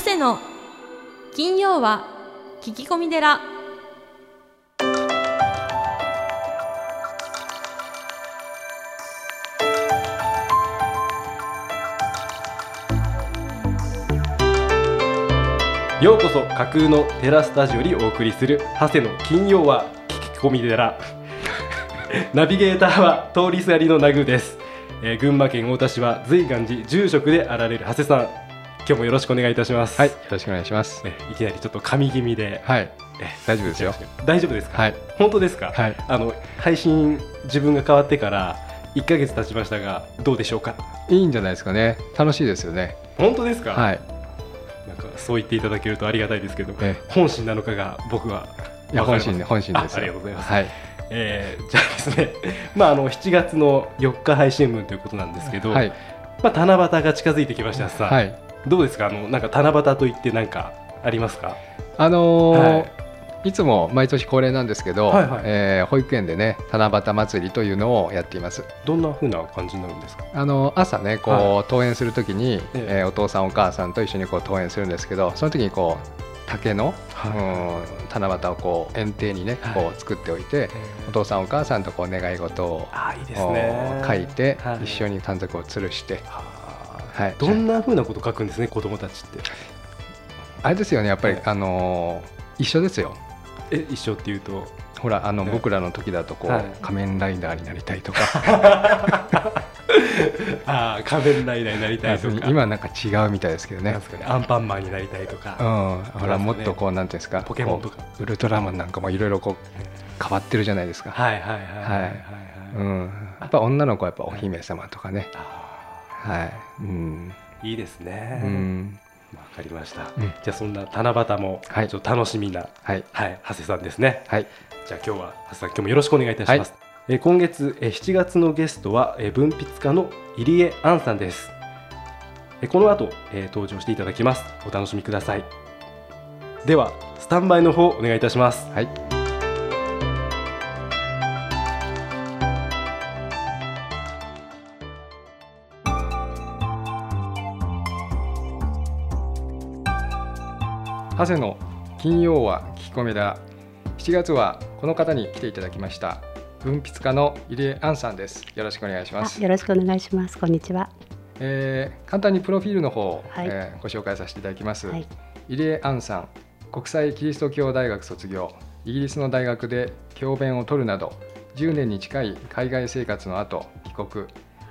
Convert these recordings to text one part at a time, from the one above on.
長谷の金曜は聞き込み寺。ようこそ架空のテラスタジオにお送りする長谷の金曜は聞き込み寺。ナビゲーターは通りすがりのナグです、えー群馬県太田市は随願寺住職であられる長谷さん。今日もよろしくお願いいたしますはい、よろしくお願いします。ねいきなりちょっと神気味ではい、え大丈夫ですよ。大丈夫ですか、はい、本当ですか、はい。あの配信自分が変わってから1ヶ月経ちましたがどうでしょうか？いいんじゃないですかね。楽しいですよね。本当ですか、はい。なんかそう言っていただけるとありがたいですけどえ本心なのかが僕はいや、本心で、本心ですありがとうございますはい。えーじゃあですね、まあ、あの7月の4日配信分ということなんですけど、はい。まあ、七夕が近づいてきましたさ、はい。どうですか？あのなんか七夕といって何かありますか？あのーはい。いつも毎年恒例なんですけど、はいはい。えー保育園でね七夕祭りというのをやっています。どんな風な感じになるんですか？あの朝ねこう、は登園するときに、ええ。えーお父さんお母さんと一緒にこう登園するんですけどその時にこう竹の、はい。うん七夕をこう園庭にねはい。こう作っておいて、お父さんお母さんとこう願い事を書いて、はい。一緒に短冊を吊るして、ははい、どんな風なこと書くんですね子供たちって。あれですよねやっぱり、はい。あのー一緒ですよ。え一緒っていうと？ほらあの、はい。僕らの時だとこう、はい。仮面ライダーになりたいとか。ああ仮面ライダーになりたいとか。今なんか違うみたいですけどね。アンパンマンになりたいとか、うん、ほらね。もっとこうなんていうんですか。ポケモンとか。ウルトラマンなんかもいろいろこう変わってるじゃないですか、はいはいはいはいはいはい、うん、やっぱ女の子はやっぱお姫様とかね、あはい、うん、ーいいですね、うん、わかりました、うん。じゃあそんな七夕もはい。ちょっと楽しみな、はい、はい、長谷さんですね。はい、じゃあ今日は長谷さん今日もよろしくお願いいたします、えー今月えー7月のゲストはえー文筆家の入江杏さんです。えーこの後、えー登場していただきます。お楽しみください。ではスタンバイの方お願いいたします。はい、長谷の金曜は聞き込みだ。7月はこの方に来ていただきました。文筆家の入江杏さんです。よろしくお願いします。あよろしくお願いします。こんにちは。えー簡単にプロフィールの方を、はい。えーご紹介させていただきます、はい。入江杏さん国際キリスト教大学卒業。イギリスの大学で教鞭を取るなど10年に近い海外生活の後帰国。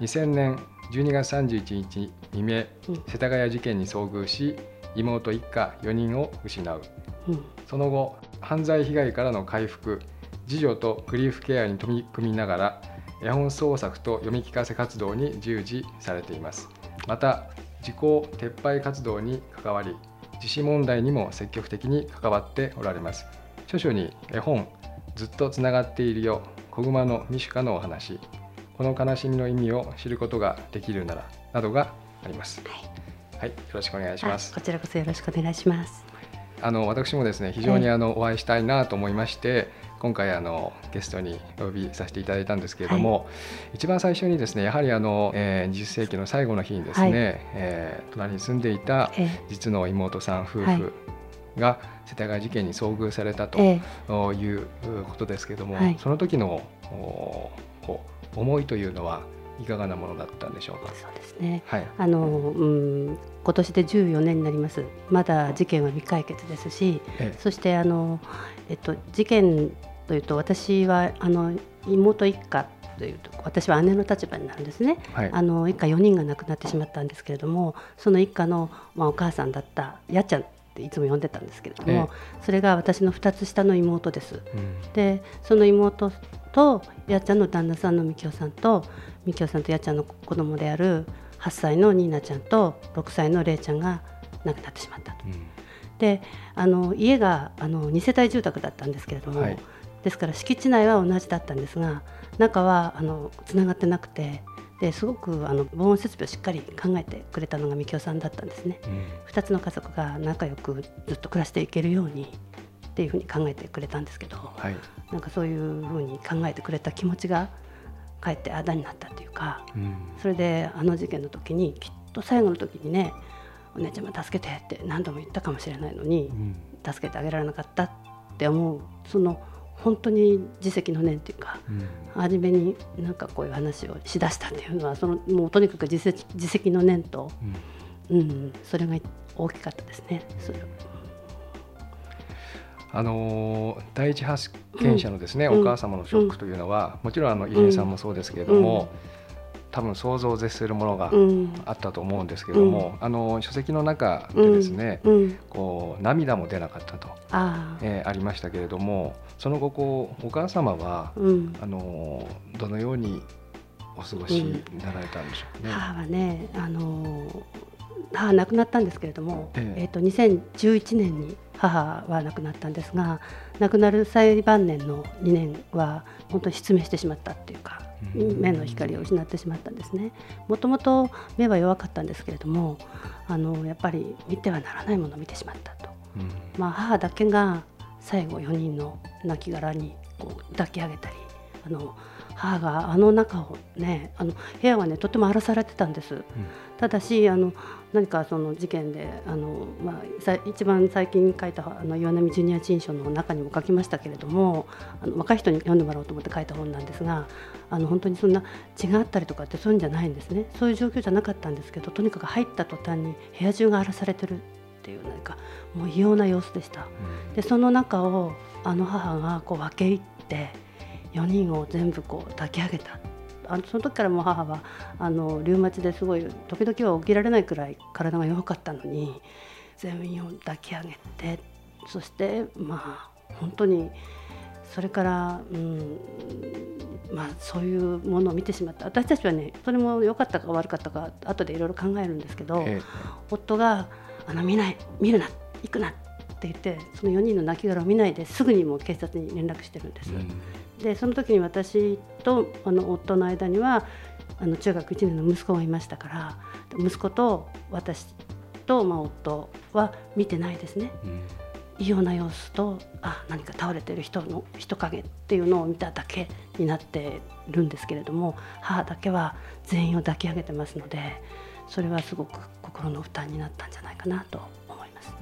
2000年12月31日未明うん。世田谷事件に遭遇し妹一家4人を失う。うん。その後犯罪被害からの回復自助とグリーフケアに取り組みながら絵本創作と読み聞かせ活動に従事されています。また時効撤廃活動に関わり自死問題にも積極的に関わっておられます。著書に絵本ずっとつながっているよ子熊のミシュカのお話この悲しみの意味を知ることができるならなどがあります。はい、よろしくお願いします。あこちらこそよろしくお願いします。あの私もですね非常にあのお会いしたいなと思いまして今回あのゲストにお呼びさせていただいたんですけれども、一番最初にですねやはりあの、えー20世紀の最後の日にですね、はい。えー隣に住んでいたえ実の妹さん夫はい。婦が世田谷事件に遭遇されたとええ。いうことですけれども、はい。その時のおこう思いというのはいかがなものだったんでしょうか？そうですね。はい、あのうん今年で14年になります。まだ事件は未解決ですし、えそしてあのえっと事件というと私はあの妹一家というと私は姉の立場になるんですね。えはいあの一家4人が亡くなってしまったんですけれどもその一家の、まあ、お母さんだったやっちゃんっていつも呼んでたんですけれども、それが私の2つ下の妹です。うんでその妹とやっちゃんの旦那さんのみきおさんとみきおさんとやっちゃんの子供である8歳のニーナちゃんと6歳のれいちゃんが亡くなってしまったと。うんであの家があの2世帯住宅だったんですけれども、はいですから敷地内は同じだったんですが中はあのつながってなくてですごくあの防音設備をしっかり考えてくれたのがみきおさんだったんですね。うん。2つの家族が仲良くずっと暮らしていけるようにっていうふうに考えてくれたんですけどはい。なんかそういうふうに考えてくれた気持ちがかえってあだになったっていうかうん。それであの事件の時にきっと最後の時にねお姉ちゃま助けてって何度も言ったかもしれないのにうん。助けてあげられなかったって思うその本当に自責の念っていうかうん。初めになんかこういう話をしだしたっていうのはそのもうとにかく自責自責の念と、うん、それが大きかったですね。それあのー第一発見者のですね、うん。お母様のショックというのは、もちろんあの入江さんもそうですけれども、多分想像を絶するものがうん。あったと思うんですけれども、あの書籍の中でですね、うん。うん。こう涙も出なかったと、ああ、えーありましたけれどもその後こうお母様は、うん、あのーどのようにお過ごしになられたんでしょうかね？母はね、あのー母亡くなったんですけれども、ええ。えーと2011年に母は亡くなったんですが亡くなる最晩年の2年は本当に失明してしまったっていうかうん。目の光を失ってしまったんですね。もともと目は弱かったんですけれどもあのやっぱり見てはならないものを見てしまったと、うん。まあ、母だけが最後4人の亡骸にこう抱き上げたりあの母があの中をねあの部屋はねとても荒らされてたんです。ただしあの何かその事件であの、まあ、さ一番最近書いたあの岩波ジュニア陳書の中にも書きましたけれどもあの若い人に読んでもらおうと思って書いた本なんですがあの本当にそんな血があったりとかってそういうんじゃないんですねそういう状況じゃなかったんですけどとにかく入った途端に部屋中が荒らされてるっていう何かもう異様な様子でした。でその中をあの母がこう分け入って4人を全部こう抱き上げた。あのその時からもう母はあのリウマチですごい時々は起きられないくらい体が弱かったのに全員を抱き上げてそしてまあ本当にそれから、うんまあ、そういうものを見てしまった。私たちはねそれも良かったか悪かったか後でいろいろ考えるんですけど、え夫があの見ない見るな行くなって言ってその4人の亡骸を見ないですぐにもう警察に連絡してるんです。でその時に私とあの夫の間にはあの中学1年の息子がいましたから息子と私と、まあ、夫は見てないですね。異様な様子とあ何か倒れてる人の人影っていうのを見ただけになってるんですけれども母だけは全員を抱き上げてますのでそれはすごく心の負担になったんじゃないかなと思います。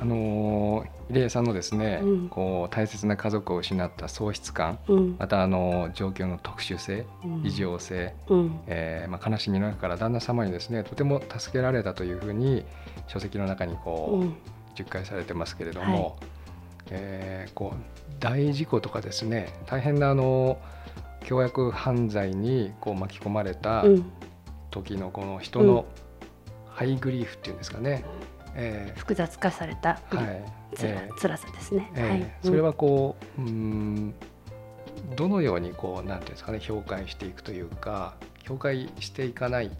あのー入江さんのですね、うん。こう大切な家族を失った喪失感うん。またあの状況の特殊性うん。異常性、うん。えーまあ、悲しみの中から旦那様にですねとても助けられたというふうに書籍の中にこう、うん。述回されてますけれども、えーこう大事故とかですね大変なあの凶悪犯罪にこう巻き込まれたうん。時のこの人のハイグリーフっていうんですかね、え複雑化されたーはいつらえー辛さですね。えーはい、それはこううーんどのようにこうなんていうんですかね評価していくというか評価していかない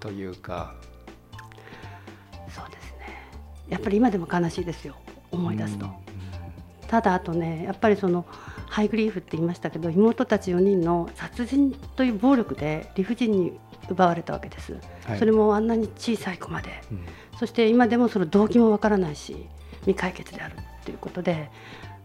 というかそうですね。やっぱり今でも悲しいですよ。思い出すと。うんただあとね、やっぱりそのハイグリーフって言いましたけど、妹たち4人の殺人という暴力で理不尽に奪われたわけです。はい。それもあんなに小さい子まで、うん。そして今でもその動機もわからないし、未解決であるっていうことで、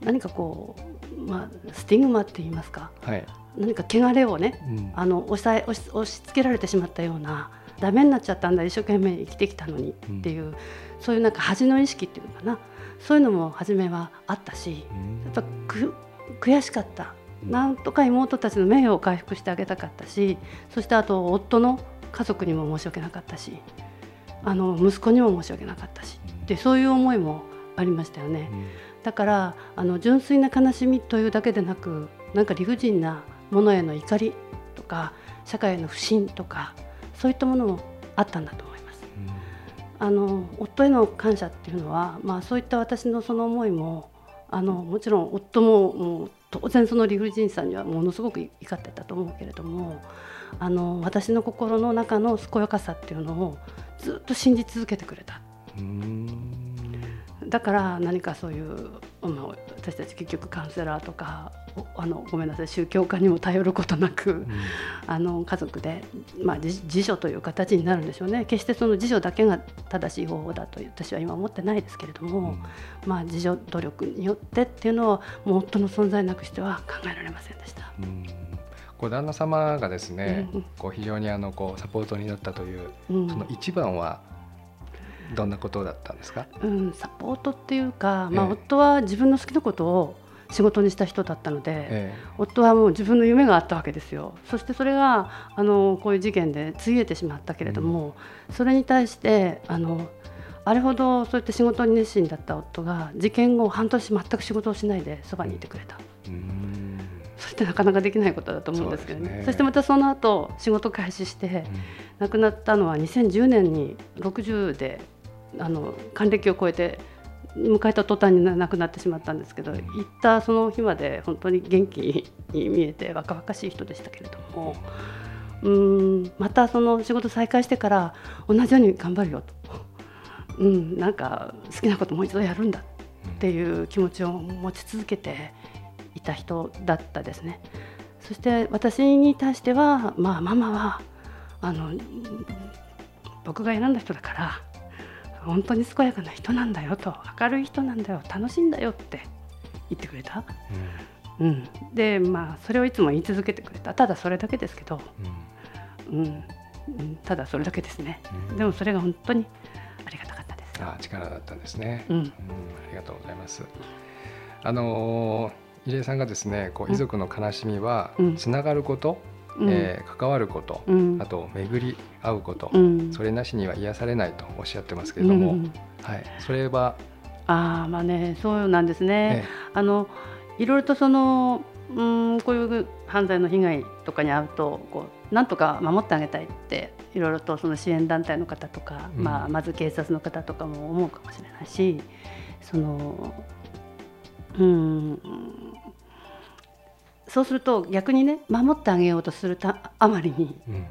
何かこうまあスティグマって言いますか、はい。何か汚れをね。うん。あの押さえ押し押し付けられてしまったようなダメになっちゃったんだ一生懸命生きてきたのにっていう、そういうなんか恥の意識っていうのかな。そういうのも初めはあったしやっぱく悔しかったなんとか妹たちの名誉を回復してあげたかったしそしてあと夫の家族にも申し訳なかったしあの息子にも申し訳なかったしでそういう思いもありましたよね。だからあの純粋な悲しみというだけでなくなんか理不尽なものへの怒りとか社会への不信とかそういったものもあったんだと思います。あの夫への感謝っていうのは、まあ、そういった私のその思いもあのもちろん夫ももう当然その理不尽さにはものすごく怒ってたと思うけれどもあの私の心の中の健やかさっていうのをずっと信じ続けてくれた。うん。だから何かそういう、まあ、私たち結局カウンセラーとかおあのごめんなさい宗教家にも頼ることなく、あの家族で、まあ、自自助という形になるんでしょうね。決してその自助だけが正しい方法だと私は今思ってないですけれども、まあ、自助努力によってっていうのはもう夫の存在なくしては考えられませんでした。うん。こう旦那様がですね、うん。こう非常にあのこうサポートになったという、うん。その一番はどんなことだったんですか？うん、サポートっていうか、まあ、ええ。夫は自分の好きなことを仕事にした人だったので、え夫はもう自分の夢があったわけですよ。そしてそれがあのこういう事件でついえてしまったけれども、それに対してあのあれほどそうやって仕事に熱心だった夫が事件後半年全く仕事をしないでそばにいてくれた、えうん。そしてなかなかできないことだと思うんですけどね。ね。そしてまたその後仕事開始して亡くなったのは2010年に60であの還暦を超えて迎えた途端に亡くなってしまったんですけど、うん行ったその日まで本当に元気 に見えて若々しい人でしたけれどもうーんまたその仕事再開してから同じように頑張るよと、うん、なんか好きなこともう一度やるんだっていう気持ちを持ち続けていた人だったですね。そして私に対しては、まあ、ママはあの僕が選んだ人だから本当に健やかな人なんだよと明るい人なんだよ楽しいんだよって言ってくれた、うん、でまあそれをいつも言い続けてくれた。ただそれだけですけど、うん。うん、ただそれだけですね。うん。でもそれが本当にありがたかったです。あ力だったんですね。うん。うん。ありがとうございます。あのー入江さんがですね、こう遺族の悲しみはうん。つながること、うんえー関わること、うん。あと巡り合うこと、うん。それなしには癒されないとおっしゃってますけれども、うんはい、それは、ああまあねそうなんですね。え。あのいろいろとそのうんこういう犯罪の被害とかに遭うとこうなんとか守ってあげたいっていろいろとその支援団体の方とか、うん。まあ、まず警察の方とかも思うかもしれないしそのうんそうすると逆にね守ってあげようとするたあまりにえうん。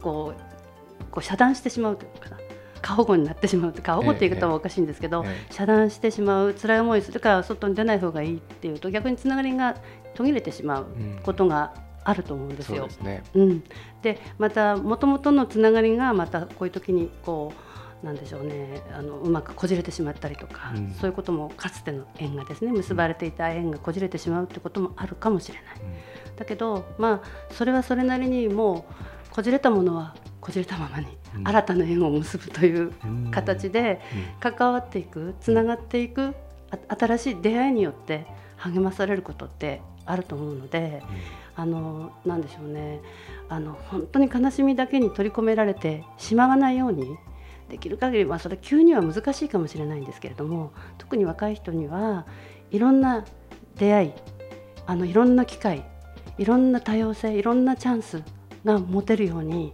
こうこう遮断してしまうというかな。過保護になってしまう過保護っていう言い方はおかしいんですけど、え遮断してしまう辛い思いするから外に出ない方がいいっていうと逆につながりが途切れてしまううん。ことがあると思うんですよ。そうで。すね。うん、でまたもともとのつながりがまたこういう時にこうなんでしょうね。あのうまくこじれてしまったりとか、うん。そういうこともかつての縁がですね結ばれていた縁がこじれてしまうってこともあるかもしれない。だけどまあそれはそれなりにもうこじれたものはこじれたままにうん。新たな縁を結ぶといううん。形で関わっていくつながっていくあ新しい出会いによって励まされることってあると思うのであのなんでしょうね。あの本当に悲しみだけに取り込められてしまわないようにできる限りまあそれは急には難しいかもしれないんですけれども特に若い人にはいろんな出会いあのいろんな機会いろんな多様性いろんなチャンスが持てるように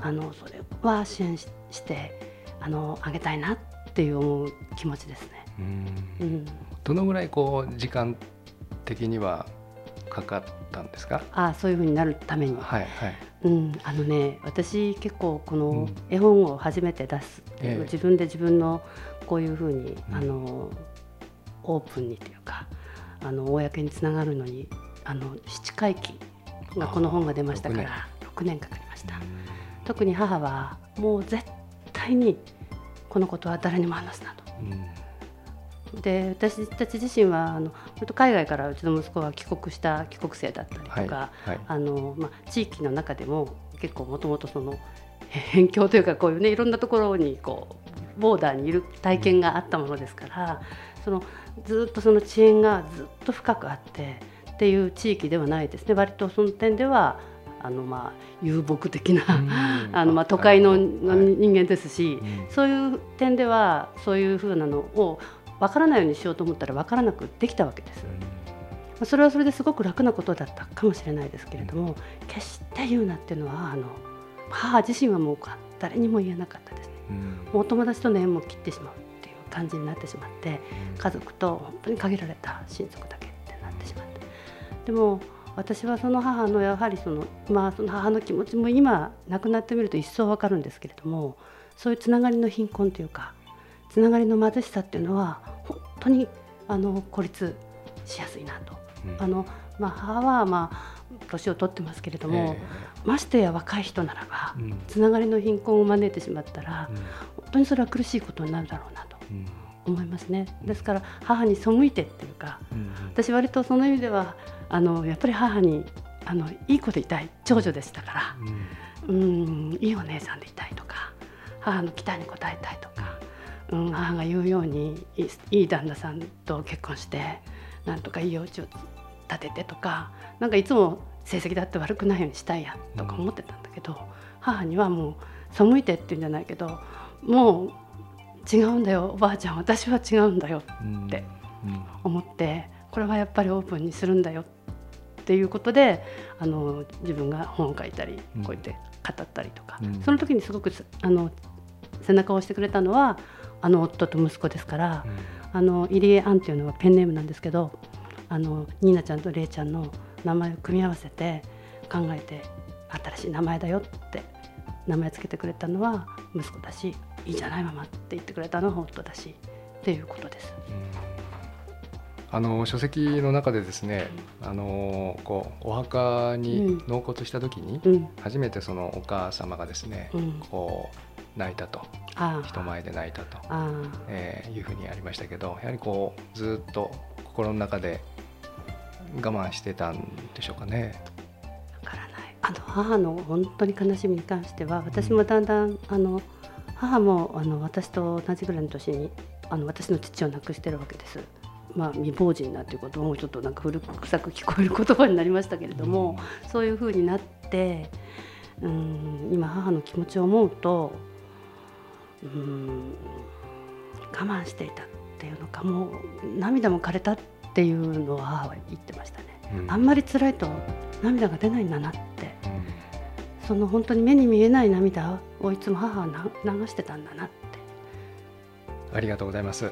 あのそれは支援ししてあのあげたいなっていう思う気持ちですね。うんうん、どのぐらいこう時間的にはかかったんですか？ああそういうふうになるために、はいはい。うん、あのね私結構こうのん絵本を初めて出すう、ええ自分で自分のこういうふうに、うんあのオープンにというかあの公につながるのにあの七回忌がこの本が出ましたかあら6年かかりました。特に母はもう絶対にこのことは誰にも話すなと。うんで私たち自身はあの海外からうちの息子は帰国した帰国生だったりとか、はいはい。あのまあ、地域の中でも結構もともとその辺境というかこういうねいろんなところにこうボーダーにいる体験があったものですから、そのずっとその遅延がずっと深くあってっていう地域ではないです。ね割とその点ではあのまあ遊牧的な、あのまあ都会のの人間ですし、そういう点ではそういうふうなのを分からないようにしようと思ったら分からなくできたわけです。まあそれはそれですごく楽なことだったかもしれないですけれども、決して言うなっていうのはあの母自身はもう誰にも言えなかったですね。もうお友達との縁も切ってしまうっていう感じになってしまって家族と本当に限られた親族だけってなってしまって。でも私はその母のやはりそのまあその母の気持ちも今亡くなってみると一層わかるんですけれどもそういうつながりの貧困というかつながりの貧しさっていうのは本当にあの孤立しやすいなと。あのまあ、母はまあ年を取ってますけれども、ましてや若い人ならば、つながりの貧困を招いてしまったら、本当にそれは苦しいことになるだろうなと思いますね。ですから母に背いてっていうか、私割とその意味ではあのやっぱり母にあのいい子でいたい長女でしたからうんいいお姉さんでいたいとか母の期待に応えたいとか、うん、母が言うようにいい旦那さんと結婚してなんとかいいお家を建ててとかなんかいつも成績だって悪くないようにしたいやとか思ってたんだけど、母にはもう背いてっていうんじゃないけどもう違うんだよおばあちゃん私は違うんだよって思ってこれはやっぱりオープンにするんだよっていうことであの自分が本を書いたりこうやって語ったりとか、うん。その時にすごくあの背中を押してくれたのはあの夫と息子ですから、あの入江杏っていうのはペンネームなんですけどあのニーナちゃんとレイちゃんの名前を組み合わせて考えて新しい名前だよって名前つけてくれたのは息子だしいいじゃないママって言ってくれたのは夫だしっていうことです。あの書籍の中でですね、あのこうお墓に納骨した時に、うん、初めてそのお母様がですね、うん、こう泣いたと。あ人前で泣いたと、えーいうふうにありましたけどやはりこうずっと心の中で我慢してたんでしょうかね。わからない。あの母の本当に悲しみに関しては私もだんだんあの母もあの私と同じぐらいの年にあの私の父を亡くしてるわけです。まあ、未亡人なんていうこともちょっとなんか古臭く聞こえる言葉になりましたけれども、そういうふうになってうん今母の気持ちを思うとうん我慢していたっていうのかもう涙も枯れたっていうのは母は言ってましたね。うんあんまり辛いと涙が出ないんだなってうんその本当に目に見えない涙をいつも母はな流してたんだなってありがとうございます。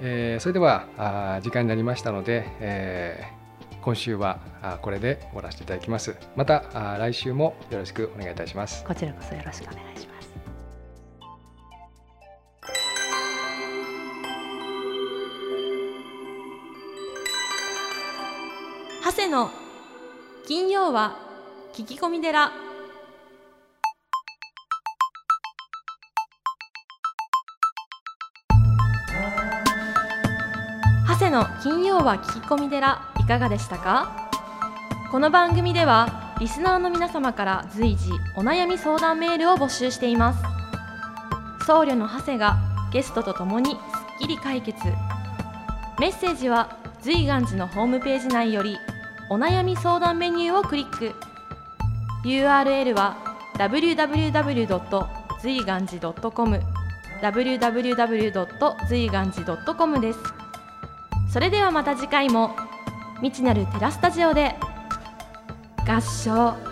えーそれではあー時間になりましたので、えー今週はあーこれで終わらせていただきます。またあー来週もよろしくお願いいたします。こちらこそよろしくお願いします長谷の。金曜は聞き込み寺。長谷の金曜は聞き込み寺。いかがでしたか？この番組ではリスナーの皆様から随時お悩み相談メールを募集しています。僧侶の長谷がゲストとともにすっきり解決。メッセージは随願寺のホームページ内よりお悩み相談メニューをクリック URL は www. 随願寺 .com www. 随願寺 .com ですそれではまた次回も未知なるテラスタジオで合唱